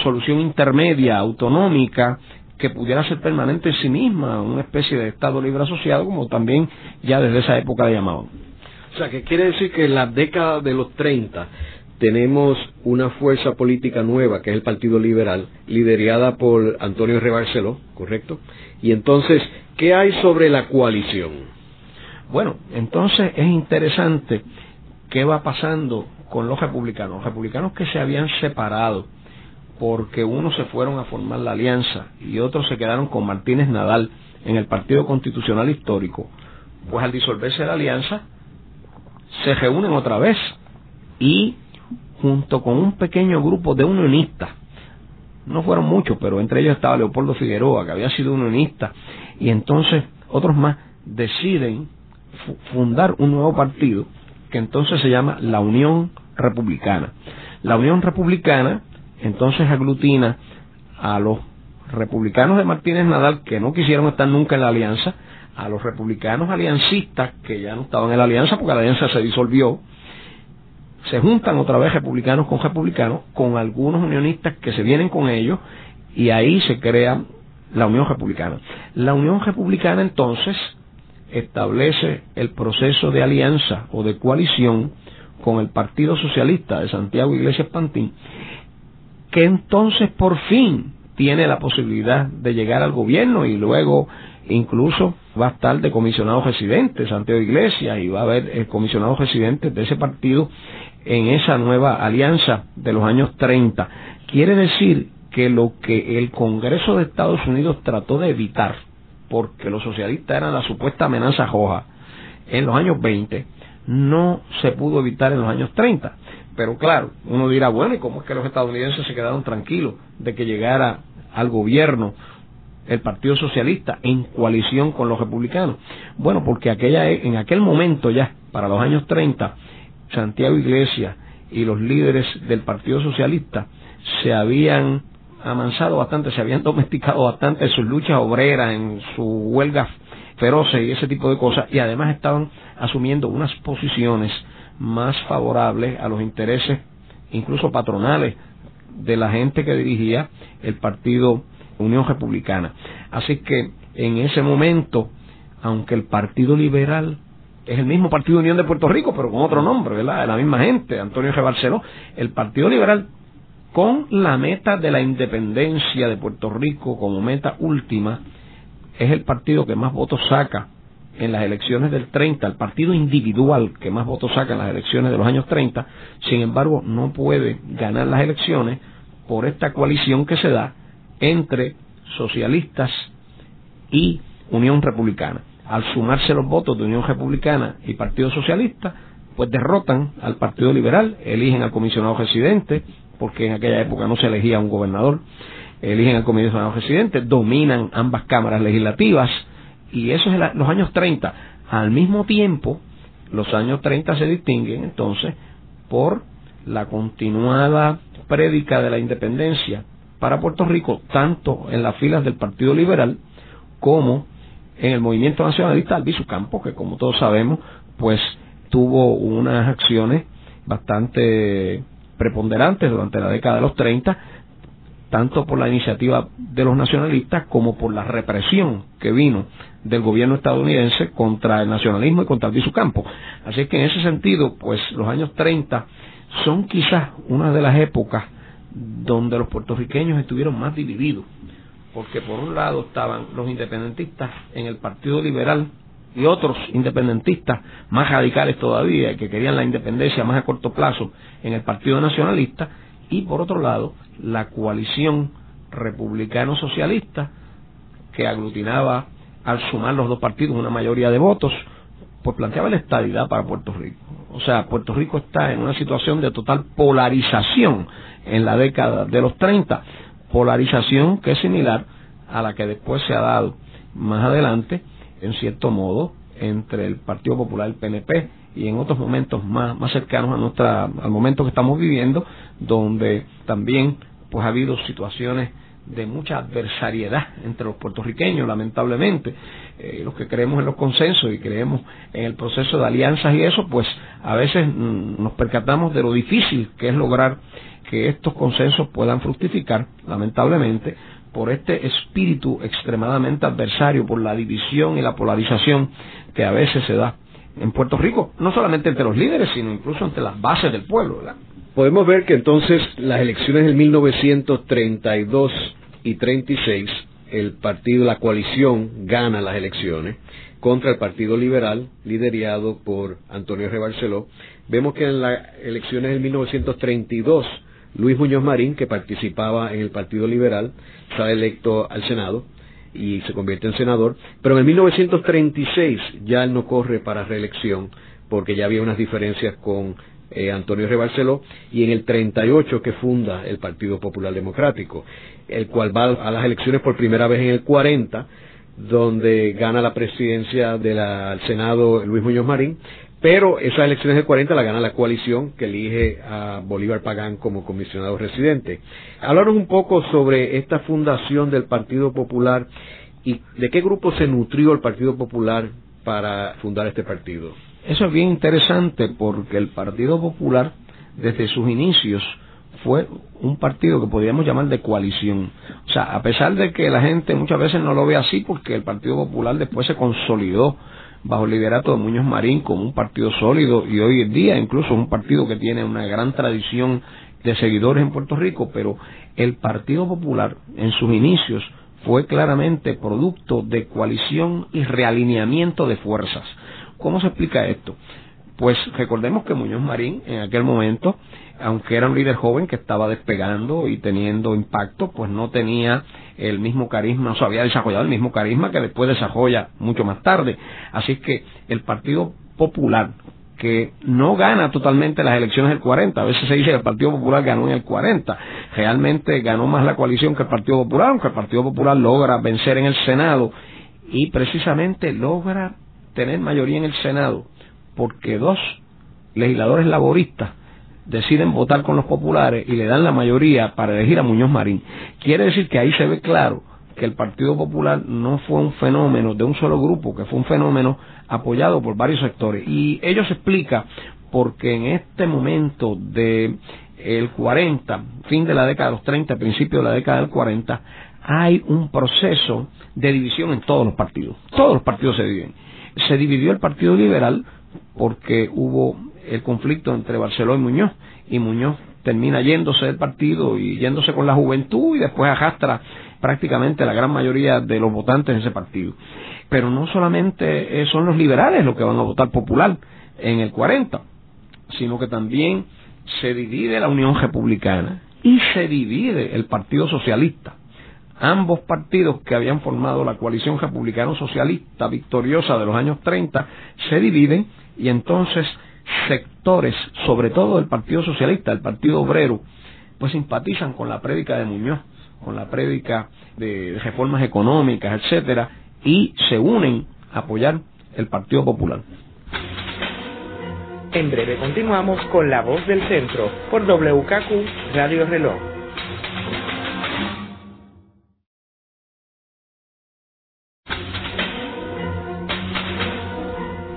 solución intermedia, autonómica, que pudiera ser permanente en sí misma, una especie de Estado libre asociado, como también ya desde esa época le llamaban. O sea, que quiere decir que en la década de los 30 tenemos una fuerza política nueva, que es el Partido Liberal, liderada por Antonio Rebarceló, ¿correcto? Y entonces, ¿qué hay sobre la coalición? Bueno, entonces es interesante qué va pasando con los republicanos. Los republicanos que se habían separado porque unos se fueron a formar la alianza y otros se quedaron con Martínez Nadal en el Partido Constitucional Histórico, pues al disolverse la alianza se reúnen otra vez y junto con un pequeño grupo de unionistas, no fueron muchos, pero entre ellos estaba Leopoldo Figueroa, que había sido unionista, y entonces otros más deciden fundar un nuevo partido que entonces se llama la Unión Republicana. La Unión Republicana entonces aglutina a los republicanos de Martínez Nadal que no quisieron estar nunca en la alianza, a los republicanos aliancistas que ya no estaban en la alianza porque la alianza se disolvió, se juntan otra vez republicanos con republicanos, con algunos unionistas que se vienen con ellos y ahí se crea la Unión Republicana. La Unión Republicana entonces establece el proceso de alianza o de coalición con el Partido Socialista de Santiago Iglesias Pantín, que entonces por fin tiene la posibilidad de llegar al gobierno y luego incluso va a estar de comisionado residente Santiago Iglesias y va a haber el comisionado residente de ese partido en esa nueva alianza de los años 30. Quiere decir que lo que el Congreso de Estados Unidos trató de evitar, porque los socialistas eran la supuesta amenaza roja en los años 20, no se pudo evitar en los años 30. Pero claro, uno dirá, bueno, ¿y cómo es que los estadounidenses se quedaron tranquilos de que llegara al gobierno el Partido Socialista en coalición con los republicanos? Bueno, porque aquella, en aquel momento ya, para los años 30, Santiago Iglesias y los líderes del Partido Socialista se habían amansado bastante, se habían domesticado bastante en sus luchas obreras, en sus huelgas feroces y ese tipo de cosas, y además estaban asumiendo unas posiciones más favorables a los intereses incluso patronales de la gente que dirigía el partido Unión Republicana. Así que en ese momento, aunque el Partido Liberal es el mismo Partido Unión de Puerto Rico, pero con otro nombre, ¿verdad? La misma gente, Antonio G. Barceló, el Partido Liberal con la meta de la independencia de Puerto Rico como meta última, es el partido que más votos saca en las elecciones del 30, el partido individual que más votos saca en las elecciones de los años 30, sin embargo no puede ganar las elecciones por esta coalición que se da entre socialistas y Unión Republicana. Al sumarse los votos de Unión Republicana y Partido Socialista, pues derrotan al Partido Liberal, eligen al comisionado residente, porque en aquella época no se elegía un gobernador, eligen al comisionado residente, dominan ambas cámaras legislativas, y eso es los años 30. Al mismo tiempo, los años 30 se distinguen entonces por la continuada prédica de la independencia para Puerto Rico, tanto en las filas del Partido Liberal como en el movimiento nacionalista Albizu Campo, que como todos sabemos, pues tuvo unas acciones bastante preponderantes durante la década de los 30, tanto por la iniciativa de los nacionalistas como por la represión que vino del gobierno estadounidense contra el nacionalismo y contra el Campo. Así que en ese sentido, pues los años 30 son quizás una de las épocas donde los puertorriqueños estuvieron más divididos, porque por un lado estaban los independentistas en el Partido Liberal y otros independentistas más radicales todavía, que querían la independencia más a corto plazo en el Partido Nacionalista, y por otro lado la coalición republicano-socialista que aglutinaba al sumar los dos partidos una mayoría de votos, pues planteaba la estabilidad para Puerto Rico. O sea, Puerto Rico está en una situación de total polarización en la década de los 30, polarización que es similar a la que después se ha dado más adelante, en cierto modo, entre el Partido Popular el PNP y en otros momentos más, más cercanos a nuestra, al momento que estamos viviendo, donde también pues ha habido situaciones de mucha adversariedad entre los puertorriqueños, lamentablemente. Eh, los que creemos en los consensos y creemos en el proceso de alianzas y eso, pues a veces mm, nos percatamos de lo difícil que es lograr que estos consensos puedan fructificar, lamentablemente, por este espíritu extremadamente adversario, por la división y la polarización que a veces se da en Puerto Rico, no solamente entre los líderes, sino incluso entre las bases del pueblo. Podemos ver que entonces las elecciones del 1932 y 36, el partido, la coalición gana las elecciones contra el Partido Liberal, liderado por Antonio R. Barceló. Vemos que en las elecciones del 1932, Luis Muñoz Marín, que participaba en el Partido Liberal, sale electo al Senado y se convierte en senador, pero en el 1936 ya él no corre para reelección porque ya había unas diferencias con eh, Antonio Rebarceló, y en el 38 que funda el Partido Popular Democrático, el cual va a las elecciones por primera vez en el 40, donde gana la presidencia del Senado Luis Muñoz Marín, pero esas elecciones del 40 la gana la coalición que elige a Bolívar Pagán como comisionado residente. Hablaron un poco sobre esta fundación del Partido Popular y de qué grupo se nutrió el Partido Popular para fundar este partido. Eso es bien interesante porque el Partido Popular, desde sus inicios, fue un partido que podríamos llamar de coalición. O sea, a pesar de que la gente muchas veces no lo ve así, porque el Partido Popular después se consolidó bajo el liderato de Muñoz Marín como un partido sólido y hoy en día incluso es un partido que tiene una gran tradición de seguidores en Puerto Rico, pero el Partido Popular en sus inicios fue claramente producto de coalición y realineamiento de fuerzas. ¿Cómo se explica esto? Pues recordemos que Muñoz Marín en aquel momento, aunque era un líder joven que estaba despegando y teniendo impacto, pues no tenía el mismo carisma, no se había desarrollado el mismo carisma que después desarrolla mucho más tarde. Así que el Partido Popular, que no gana totalmente las elecciones del 40, a veces se dice que el Partido Popular ganó en el 40, realmente ganó más la coalición que el Partido Popular, aunque el Partido Popular logra vencer en el Senado y precisamente logra tener mayoría en el Senado porque dos legisladores laboristas deciden votar con los populares y le dan la mayoría para elegir a Muñoz Marín. Quiere decir que ahí se ve claro que el Partido Popular no fue un fenómeno de un solo grupo, que fue un fenómeno apoyado por varios sectores. Y ello se explica porque en este momento de el 40, fin de la década de los 30, principio de la década del 40, hay un proceso de división en todos los partidos. Todos los partidos se dividen. Se dividió el Partido Liberal porque hubo el conflicto entre Barceló y Muñoz, y Muñoz termina yéndose del partido y yéndose con la juventud y después arrastra prácticamente la gran mayoría de los votantes en ese partido. Pero no solamente son los liberales los que van a votar popular en el 40, sino que también se divide la Unión Republicana y se divide el Partido Socialista. Ambos partidos que habían formado la coalición republicano-socialista victoriosa de los años 30 se dividen y entonces sectores, sobre todo del Partido Socialista, el Partido Obrero, pues simpatizan con la prédica de Muñoz, con la prédica de reformas económicas, etcétera, y se unen a apoyar el Partido Popular. En breve continuamos con La Voz del Centro por WKQ Radio Reloj.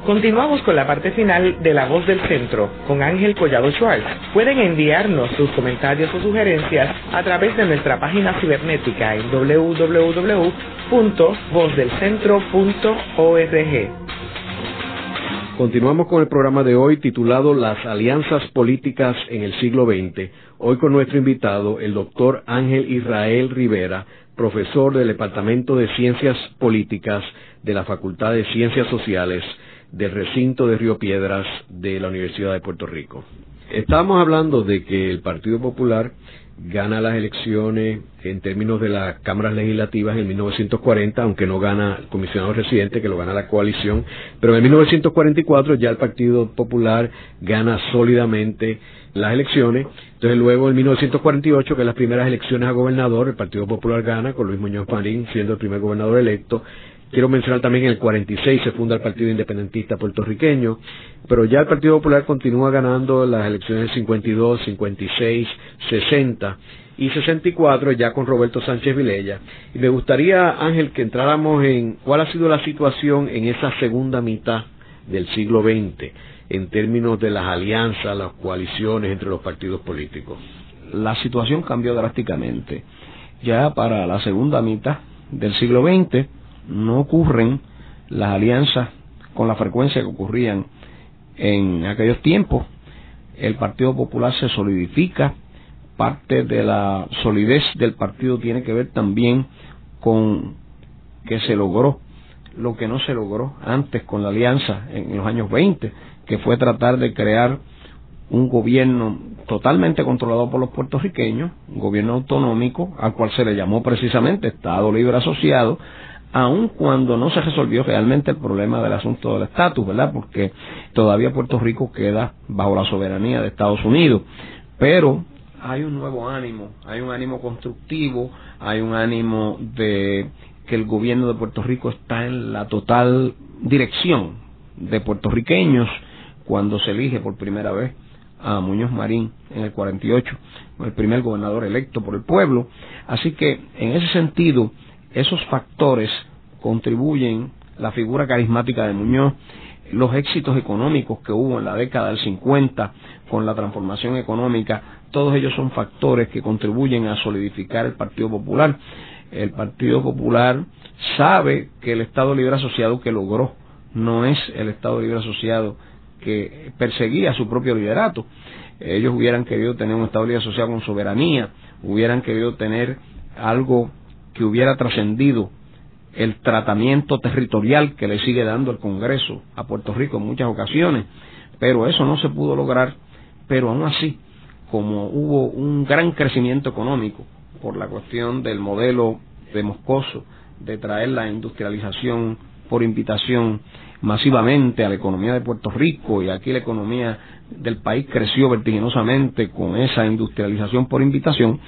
Continuamos con la parte final de La Voz del Centro con Ángel Collado Schwartz. Pueden enviarnos sus comentarios o sugerencias a través de nuestra página cibernética en www.vozdelcentro.org. Continuamos con el programa de hoy titulado Las alianzas políticas en el siglo XX. Hoy con nuestro invitado, el doctor Ángel Israel Rivera, profesor del Departamento de Ciencias Políticas de la Facultad de Ciencias Sociales del recinto de Río Piedras de la Universidad de Puerto Rico. Estábamos hablando de que el Partido Popular gana las elecciones en términos de las cámaras legislativas en 1940, aunque no gana el comisionado residente, que lo gana la coalición, pero en 1944 ya el Partido Popular gana sólidamente las elecciones. Entonces luego en 1948, que las primeras elecciones a gobernador, el Partido Popular gana con Luis Muñoz Marín siendo el primer gobernador electo. Quiero mencionar también en el 46 se funda el Partido Independentista Puertorriqueño, pero ya el Partido Popular continúa ganando las elecciones 52, 56, 60 y 64 ya con Roberto Sánchez Vilella. Y me gustaría, Ángel, que entráramos en cuál ha sido la situación en esa segunda mitad del siglo XX en términos de las alianzas, las coaliciones entre los partidos políticos. La situación cambió drásticamente. Ya para la segunda mitad del siglo XX, no ocurren las alianzas con la frecuencia que ocurrían en aquellos tiempos. El Partido Popular se solidifica, parte de la solidez del partido tiene que ver también con que se logró lo que no se logró antes con la alianza en los años 20, que fue tratar de crear un gobierno totalmente controlado por los puertorriqueños, un gobierno autonómico, al cual se le llamó precisamente Estado Libre Asociado, aun cuando no se resolvió realmente el problema del asunto del estatus, ¿verdad? Porque todavía Puerto Rico queda bajo la soberanía de Estados Unidos. Pero hay un nuevo ánimo, hay un ánimo constructivo, hay un ánimo de que el gobierno de Puerto Rico está en la total dirección de puertorriqueños cuando se elige por primera vez a Muñoz Marín en el 48, el primer gobernador electo por el pueblo. Así que en ese sentido esos factores contribuyen, la figura carismática de Muñoz, los éxitos económicos que hubo en la década del 50 con la transformación económica, todos ellos son factores que contribuyen a solidificar el Partido Popular. El Partido Popular sabe que el Estado Libre Asociado que logró no es el Estado Libre Asociado que perseguía su propio liderato. Ellos hubieran querido tener un Estado Libre Asociado con soberanía, hubieran querido tener algo que hubiera trascendido el tratamiento territorial que le sigue dando el Congreso a Puerto Rico en muchas ocasiones, pero eso no se pudo lograr, pero aún así, como hubo un gran crecimiento económico por la cuestión del modelo de Moscoso, de traer la industrialización por invitación masivamente a la economía de Puerto Rico y aquí la economía del país creció vertiginosamente con esa industrialización por invitación,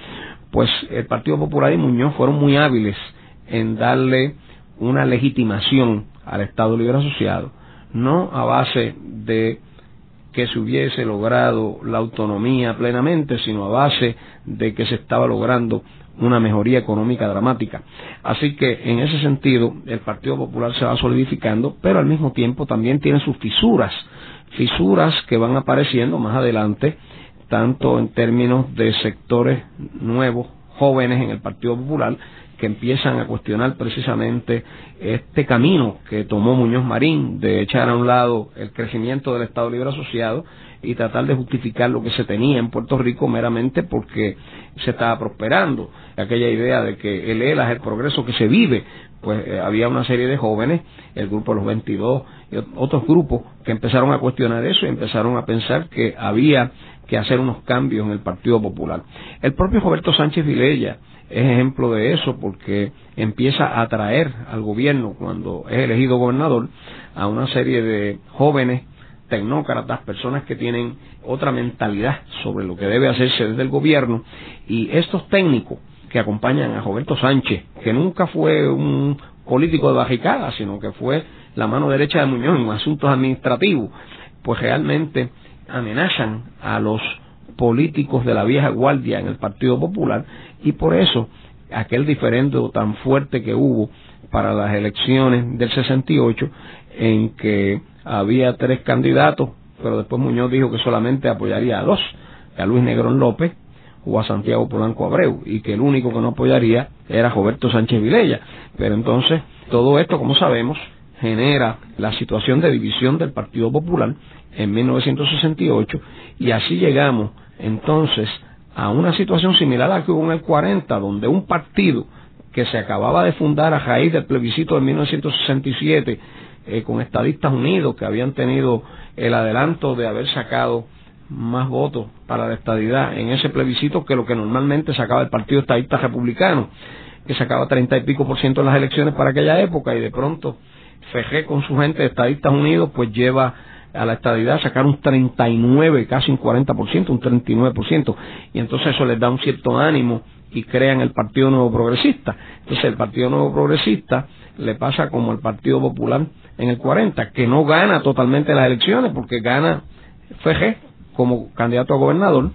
pues el Partido Popular y Muñoz fueron muy hábiles en darle una legitimación al Estado Libre Asociado, no a base de que se hubiese logrado la autonomía plenamente, sino a base de que se estaba logrando una mejoría económica dramática. Así que en ese sentido el Partido Popular se va solidificando, pero al mismo tiempo también tiene sus fisuras, fisuras que van apareciendo más adelante tanto en términos de sectores nuevos, jóvenes en el Partido Popular, que empiezan a cuestionar precisamente este camino que tomó Muñoz Marín de echar a un lado el crecimiento del Estado Libre Asociado y tratar de justificar lo que se tenía en Puerto Rico meramente porque se estaba prosperando. Aquella idea de que el ELA es el progreso que se vive, pues eh, había una serie de jóvenes, el grupo de los 22 otros grupos que empezaron a cuestionar eso y empezaron a pensar que había que hacer unos cambios en el Partido Popular. El propio Roberto Sánchez Vilella es ejemplo de eso porque empieza a atraer al gobierno cuando es elegido gobernador a una serie de jóvenes tecnócratas, personas que tienen otra mentalidad sobre lo que debe hacerse desde el gobierno y estos técnicos que acompañan a Roberto Sánchez, que nunca fue un político de bajicada, sino que fue la mano derecha de Muñoz en asuntos administrativos, pues realmente amenazan a los políticos de la vieja guardia en el Partido Popular y por eso aquel diferendo tan fuerte que hubo para las elecciones del 68 en que había tres candidatos, pero después Muñoz dijo que solamente apoyaría a dos, a Luis Negrón López o a Santiago Polanco Abreu, y que el único que no apoyaría era Roberto Sánchez Vilella. Pero entonces, todo esto, como sabemos, genera la situación de división del Partido Popular en 1968, y así llegamos entonces a una situación similar a la que hubo en el 40, donde un partido que se acababa de fundar a raíz del plebiscito de 1967 eh, con Estadistas Unidos, que habían tenido el adelanto de haber sacado más votos para la estadidad en ese plebiscito que lo que normalmente sacaba el Partido Estadista Republicano, que sacaba treinta y pico por ciento en las elecciones para aquella época y de pronto Fejé con su gente de Estadistas Unidos pues lleva a la estadidad a sacar un 39, casi un 40%, un 39%, y entonces eso les da un cierto ánimo y crean el Partido Nuevo Progresista. Entonces el Partido Nuevo Progresista le pasa como el Partido Popular en el 40, que no gana totalmente las elecciones porque gana FG como candidato a gobernador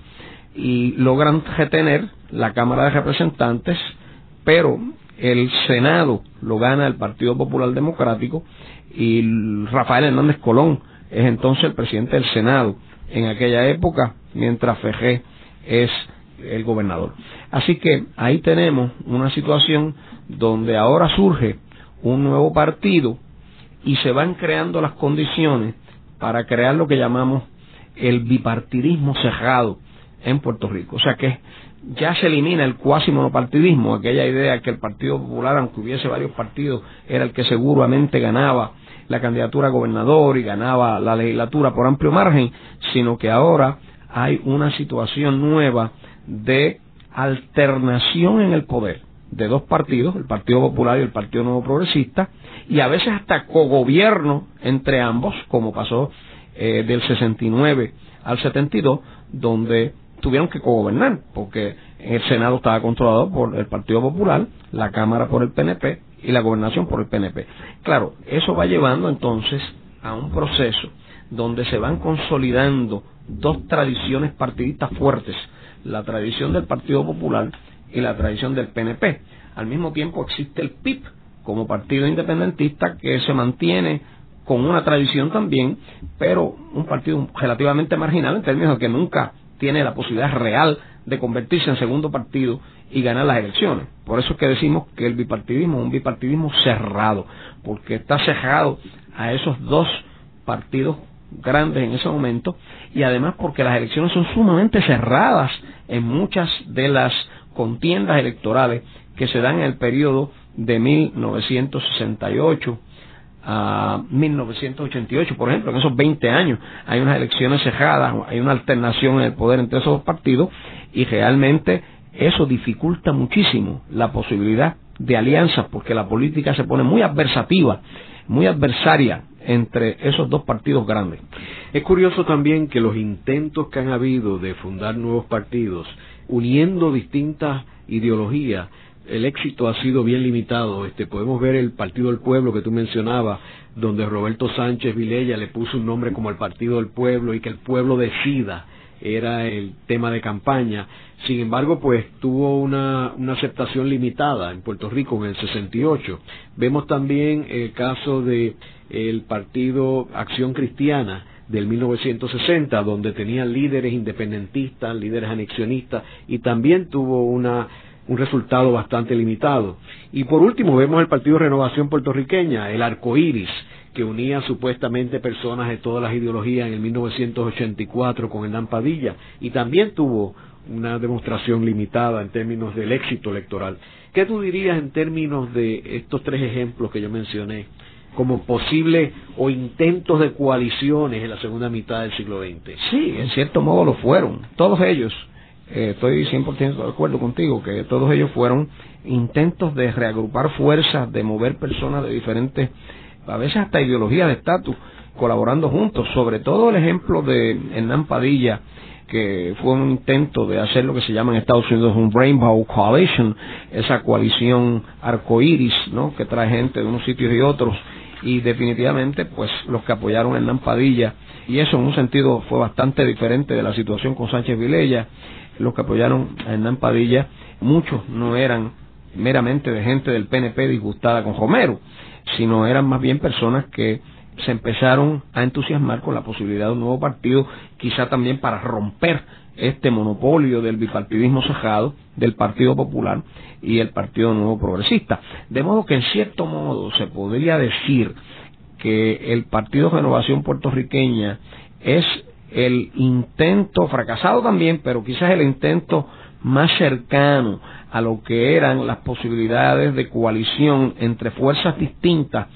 y logran retener la Cámara de Representantes, pero el Senado lo gana el Partido Popular Democrático y Rafael Hernández Colón es entonces el presidente del Senado en aquella época, mientras FG es el gobernador. Así que ahí tenemos una situación donde ahora surge un nuevo partido y se van creando las condiciones para crear lo que llamamos el bipartidismo cerrado en Puerto Rico. O sea que ya se elimina el cuasi monopartidismo, aquella idea que el Partido Popular, aunque hubiese varios partidos, era el que seguramente ganaba la candidatura a gobernador y ganaba la legislatura por amplio margen, sino que ahora hay una situación nueva de alternación en el poder de dos partidos, el Partido Popular y el Partido Nuevo Progresista, y a veces hasta cogobierno entre ambos, como pasó eh, del 69 al 72, donde tuvieron que cogobernar, porque el Senado estaba controlado por el Partido Popular, la Cámara por el PNP y la gobernación por el PNP. Claro, eso va llevando entonces a un proceso donde se van consolidando dos tradiciones partidistas fuertes, la tradición del Partido Popular y la tradición del PNP. Al mismo tiempo existe el PIB como partido independentista que se mantiene con una tradición también, pero un partido relativamente marginal en términos de que nunca tiene la posibilidad real de convertirse en segundo partido y ganar las elecciones. Por eso es que decimos que el bipartidismo es un bipartidismo cerrado, porque está cerrado a esos dos partidos grandes en ese momento y además porque las elecciones son sumamente cerradas en muchas de las contiendas electorales que se dan en el periodo de 1968 a 1988, por ejemplo, en esos 20 años hay unas elecciones cerradas, hay una alternación en el poder entre esos dos partidos y realmente eso dificulta muchísimo la posibilidad de alianzas porque la política se pone muy adversativa, muy adversaria entre esos dos partidos grandes. Es curioso también que los intentos que han habido de fundar nuevos partidos, uniendo distintas ideologías, el éxito ha sido bien limitado. Este, podemos ver el Partido del Pueblo que tú mencionabas, donde Roberto Sánchez Vilella le puso un nombre como el Partido del Pueblo y que el pueblo decida era el tema de campaña. Sin embargo, pues tuvo una, una aceptación limitada en Puerto Rico en el 68. Vemos también el caso de el Partido Acción Cristiana, del 1960, donde tenía líderes independentistas, líderes anexionistas, y también tuvo una, un resultado bastante limitado. Y por último vemos el Partido Renovación Puertorriqueña, el arco iris, que unía supuestamente personas de todas las ideologías en el 1984 con Hernán Padilla, y también tuvo una demostración limitada en términos del éxito electoral. ¿Qué tú dirías en términos de estos tres ejemplos que yo mencioné? como posibles o intentos de coaliciones en la segunda mitad del siglo XX. Sí, en cierto modo lo fueron. Todos ellos, eh, estoy 100% de acuerdo contigo, que todos ellos fueron intentos de reagrupar fuerzas, de mover personas de diferentes, a veces hasta ideologías de estatus, colaborando juntos. Sobre todo el ejemplo de Hernán Padilla, que fue un intento de hacer lo que se llama en Estados Unidos un Rainbow Coalition, esa coalición arcoíris, ¿no? que trae gente de unos sitios y otros y definitivamente pues los que apoyaron a Hernán Padilla y eso en un sentido fue bastante diferente de la situación con Sánchez Vilella los que apoyaron a Hernán Padilla muchos no eran meramente de gente del PNP disgustada con Romero sino eran más bien personas que se empezaron a entusiasmar con la posibilidad de un nuevo partido quizá también para romper este monopolio del bipartidismo cejado del Partido Popular y el Partido Nuevo Progresista. De modo que en cierto modo se podría decir que el Partido Renovación Puertorriqueña es el intento, fracasado también, pero quizás el intento más cercano a lo que eran las posibilidades de coalición entre fuerzas distintas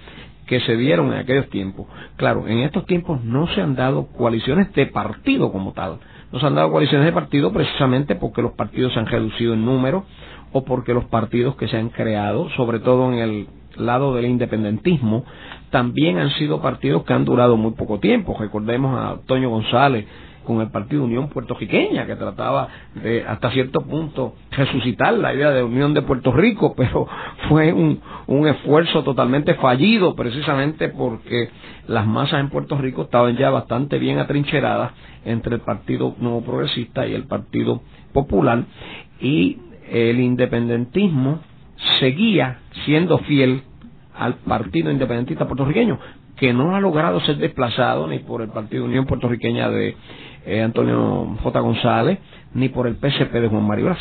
que se dieron en aquellos tiempos. Claro, en estos tiempos no se han dado coaliciones de partido como tal, no se han dado coaliciones de partido precisamente porque los partidos se han reducido en número o porque los partidos que se han creado, sobre todo en el lado del independentismo, también han sido partidos que han durado muy poco tiempo. Recordemos a Toño González con el Partido Unión Puertorriqueña, que trataba de, hasta cierto punto, resucitar la idea de unión de Puerto Rico, pero fue un, un esfuerzo totalmente fallido, precisamente porque las masas en Puerto Rico estaban ya bastante bien atrincheradas entre el Partido Nuevo Progresista y el Partido Popular, y el independentismo seguía siendo fiel al Partido Independentista Puertorriqueño, que no ha logrado ser desplazado ni por el Partido Unión Puertorriqueña de eh, Antonio J. González, ni por el PSP de Juan Mario Brás.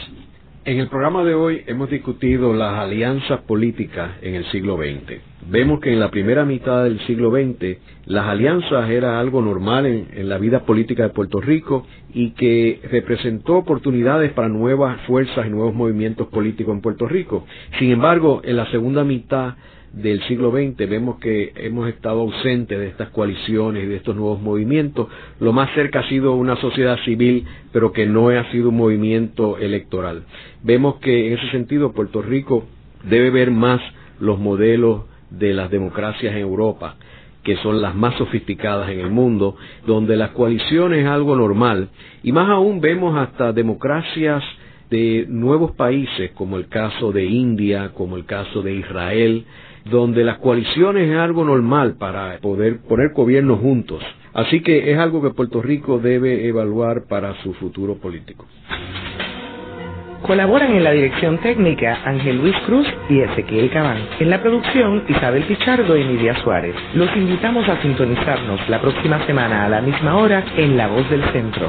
En el programa de hoy hemos discutido las alianzas políticas en el siglo XX. Vemos que en la primera mitad del siglo XX las alianzas era algo normal en, en, la vida política de Puerto Rico y que representó oportunidades para nuevas fuerzas y nuevos movimientos políticos en Puerto Rico. Sin embargo, en la segunda mitad del siglo XX vemos que hemos estado ausentes de estas coaliciones y de estos nuevos movimientos. Lo más cerca ha sido una sociedad civil, pero que no ha sido un movimiento electoral. Vemos que en ese sentido Puerto Rico debe ver más los modelos de las democracias en Europa, que son las más sofisticadas en el mundo, donde las coaliciones es algo normal, y más aún vemos hasta democracias de nuevos países, como el caso de India, como el caso de Israel, donde las coaliciones es algo normal para poder poner gobiernos juntos. Así que es algo que Puerto Rico debe evaluar para su futuro político. Colaboran en la dirección técnica Ángel Luis Cruz y Ezequiel Cabán. En la producción Isabel Pichardo y Nidia Suárez. Los invitamos a sintonizarnos la próxima semana a la misma hora en La Voz del Centro.